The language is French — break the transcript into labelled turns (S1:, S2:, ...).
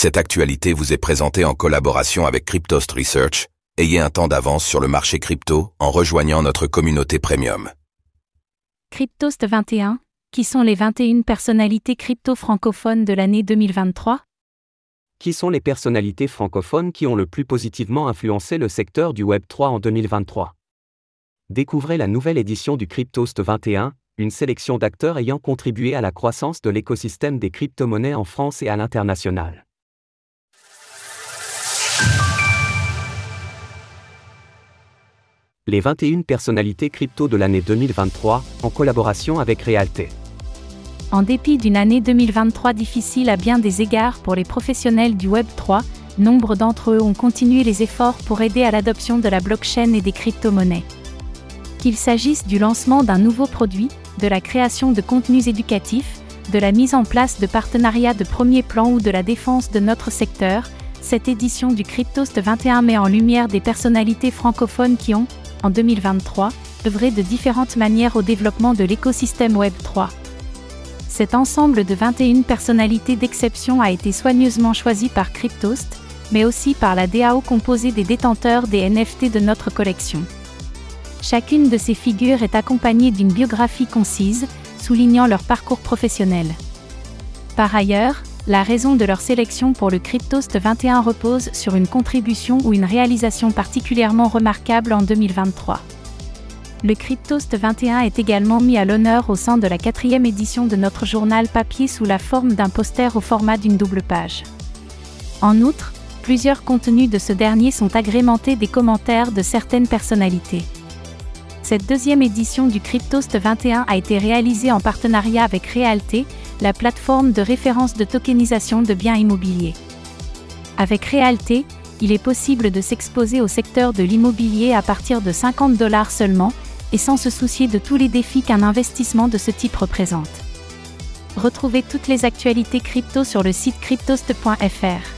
S1: Cette actualité vous est présentée en collaboration avec Cryptost Research. Ayez un temps d'avance sur le marché crypto en rejoignant notre communauté premium.
S2: Cryptost 21, qui sont les 21 personnalités crypto francophones de l'année 2023
S3: Qui sont les personnalités francophones qui ont le plus positivement influencé le secteur du Web3 en 2023 Découvrez la nouvelle édition du Cryptost 21, une sélection d'acteurs ayant contribué à la croissance de l'écosystème des crypto-monnaies en France et à l'international. Les 21 personnalités crypto de l'année 2023, en collaboration avec Realté.
S2: En dépit d'une année 2023 difficile à bien des égards pour les professionnels du Web 3, nombre d'entre eux ont continué les efforts pour aider à l'adoption de la blockchain et des crypto-monnaies. Qu'il s'agisse du lancement d'un nouveau produit, de la création de contenus éducatifs, de la mise en place de partenariats de premier plan ou de la défense de notre secteur, cette édition du Cryptost 21 met en lumière des personnalités francophones qui ont, en 2023, œuvré de différentes manières au développement de l'écosystème Web 3. Cet ensemble de 21 personnalités d'exception a été soigneusement choisi par Cryptost, mais aussi par la DAO composée des détenteurs des NFT de notre collection. Chacune de ces figures est accompagnée d'une biographie concise, soulignant leur parcours professionnel. Par ailleurs, la raison de leur sélection pour le Cryptost 21 repose sur une contribution ou une réalisation particulièrement remarquable en 2023. Le Cryptost 21 est également mis à l'honneur au sein de la quatrième édition de notre journal papier sous la forme d'un poster au format d'une double page. En outre, plusieurs contenus de ce dernier sont agrémentés des commentaires de certaines personnalités. Cette deuxième édition du Cryptost 21 a été réalisée en partenariat avec Realté, la plateforme de référence de tokenisation de biens immobiliers. Avec Realté, il est possible de s'exposer au secteur de l'immobilier à partir de 50 dollars seulement, et sans se soucier de tous les défis qu'un investissement de ce type représente. Retrouvez toutes les actualités crypto sur le site cryptost.fr.